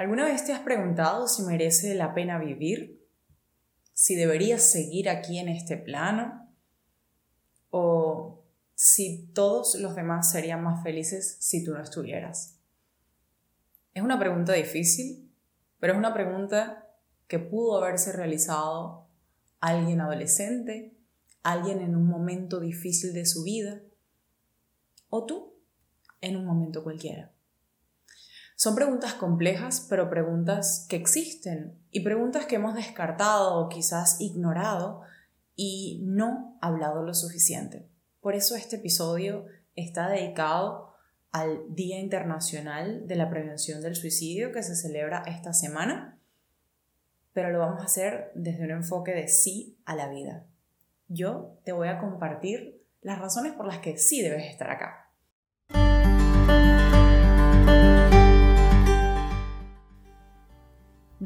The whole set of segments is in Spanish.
¿Alguna vez te has preguntado si merece la pena vivir? ¿Si deberías seguir aquí en este plano? ¿O si todos los demás serían más felices si tú no estuvieras? Es una pregunta difícil, pero es una pregunta que pudo haberse realizado alguien adolescente, alguien en un momento difícil de su vida, o tú en un momento cualquiera. Son preguntas complejas, pero preguntas que existen y preguntas que hemos descartado o quizás ignorado y no hablado lo suficiente. Por eso este episodio está dedicado al Día Internacional de la Prevención del Suicidio que se celebra esta semana, pero lo vamos a hacer desde un enfoque de sí a la vida. Yo te voy a compartir las razones por las que sí debes estar acá.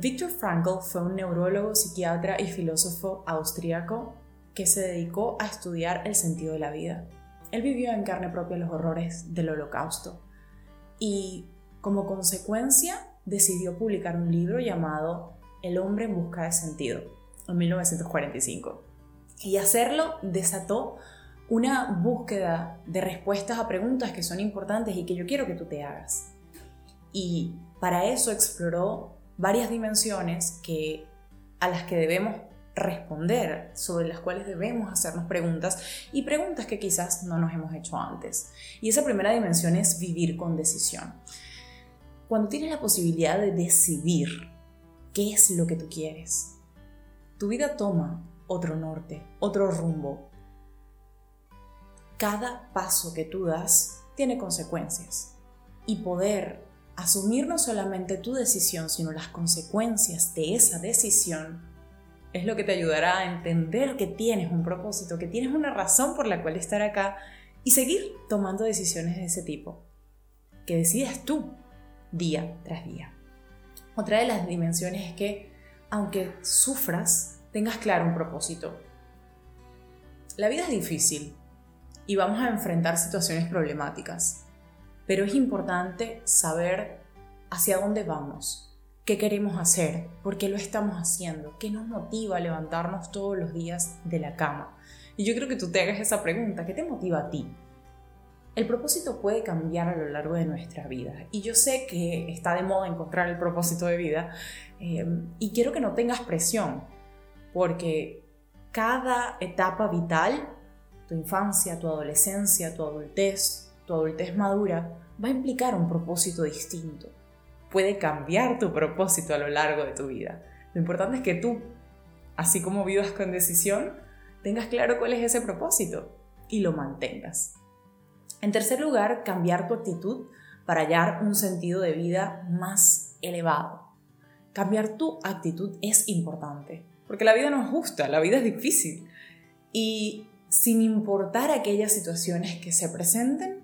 Viktor Frankl fue un neurólogo, psiquiatra y filósofo austríaco que se dedicó a estudiar el sentido de la vida. Él vivió en carne propia los horrores del holocausto y como consecuencia decidió publicar un libro llamado El hombre en busca de sentido en 1945. Y hacerlo desató una búsqueda de respuestas a preguntas que son importantes y que yo quiero que tú te hagas. Y para eso exploró varias dimensiones que, a las que debemos responder, sobre las cuales debemos hacernos preguntas y preguntas que quizás no nos hemos hecho antes. Y esa primera dimensión es vivir con decisión. Cuando tienes la posibilidad de decidir qué es lo que tú quieres, tu vida toma otro norte, otro rumbo. Cada paso que tú das tiene consecuencias y poder asumir no solamente tu decisión, sino las consecuencias de esa decisión, es lo que te ayudará a entender que tienes un propósito, que tienes una razón por la cual estar acá y seguir tomando decisiones de ese tipo, que decidas tú día tras día. Otra de las dimensiones es que, aunque sufras, tengas claro un propósito. La vida es difícil y vamos a enfrentar situaciones problemáticas pero es importante saber hacia dónde vamos, qué queremos hacer, por qué lo estamos haciendo, qué nos motiva a levantarnos todos los días de la cama. Y yo creo que tú te hagas esa pregunta, ¿qué te motiva a ti? El propósito puede cambiar a lo largo de nuestra vida y yo sé que está de moda encontrar el propósito de vida eh, y quiero que no tengas presión porque cada etapa vital, tu infancia, tu adolescencia, tu adultez, tu adultez madura va a implicar un propósito distinto. Puede cambiar tu propósito a lo largo de tu vida. Lo importante es que tú, así como vivas con decisión, tengas claro cuál es ese propósito y lo mantengas. En tercer lugar, cambiar tu actitud para hallar un sentido de vida más elevado. Cambiar tu actitud es importante, porque la vida no es justa, la vida es difícil. Y sin importar aquellas situaciones que se presenten,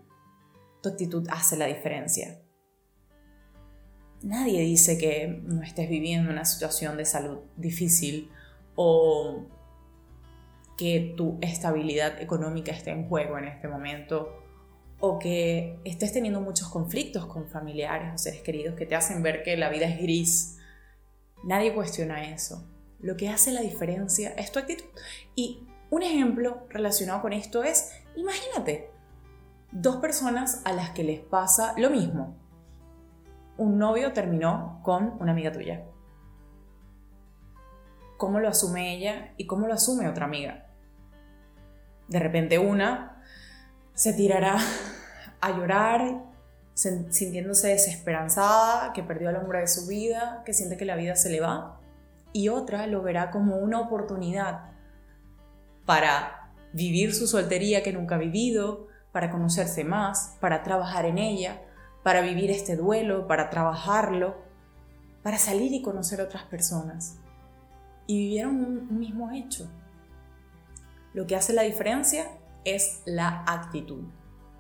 tu actitud hace la diferencia. Nadie dice que no estés viviendo una situación de salud difícil o que tu estabilidad económica esté en juego en este momento o que estés teniendo muchos conflictos con familiares o seres queridos que te hacen ver que la vida es gris. Nadie cuestiona eso. Lo que hace la diferencia es tu actitud. Y un ejemplo relacionado con esto es, imagínate, dos personas a las que les pasa lo mismo. Un novio terminó con una amiga tuya. ¿Cómo lo asume ella y cómo lo asume otra amiga? De repente una se tirará a llorar sintiéndose desesperanzada, que perdió al hombre de su vida, que siente que la vida se le va, y otra lo verá como una oportunidad para vivir su soltería que nunca ha vivido, para conocerse más, para trabajar en ella, para vivir este duelo, para trabajarlo, para salir y conocer otras personas. Y vivieron un mismo hecho. Lo que hace la diferencia es la actitud.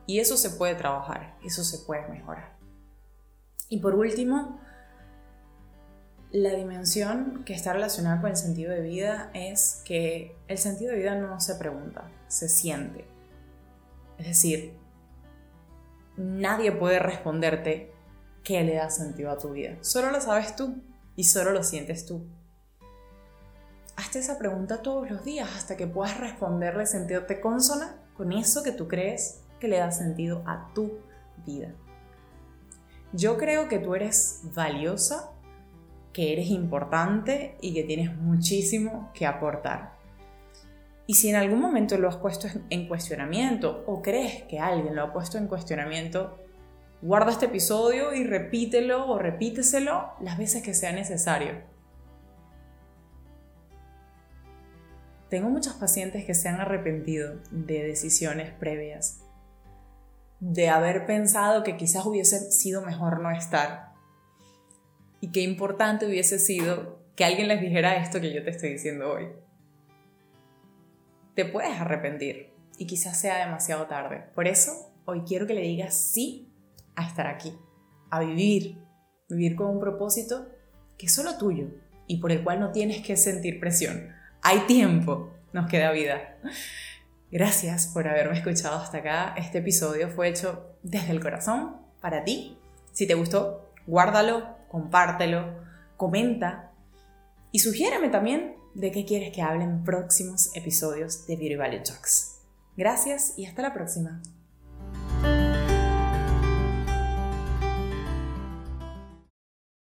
Y eso se puede trabajar, eso se puede mejorar. Y por último, la dimensión que está relacionada con el sentido de vida es que el sentido de vida no se pregunta, se siente. Es decir, nadie puede responderte qué le da sentido a tu vida. Solo lo sabes tú y solo lo sientes tú. Hazte esa pregunta todos los días hasta que puedas responderle sentirte consona con eso que tú crees que le da sentido a tu vida. Yo creo que tú eres valiosa, que eres importante y que tienes muchísimo que aportar. Y si en algún momento lo has puesto en cuestionamiento o crees que alguien lo ha puesto en cuestionamiento, guarda este episodio y repítelo o repíteselo las veces que sea necesario. Tengo muchos pacientes que se han arrepentido de decisiones previas, de haber pensado que quizás hubiese sido mejor no estar. Y qué importante hubiese sido que alguien les dijera esto que yo te estoy diciendo hoy. Te puedes arrepentir y quizás sea demasiado tarde. Por eso, hoy quiero que le digas sí a estar aquí, a vivir, vivir con un propósito que es solo tuyo y por el cual no tienes que sentir presión. Hay tiempo, nos queda vida. Gracias por haberme escuchado hasta acá. Este episodio fue hecho desde el corazón para ti. Si te gustó, guárdalo, compártelo, comenta y sugiérame también de qué quieres que hable en próximos episodios de Beauty Value Talks. Gracias y hasta la próxima.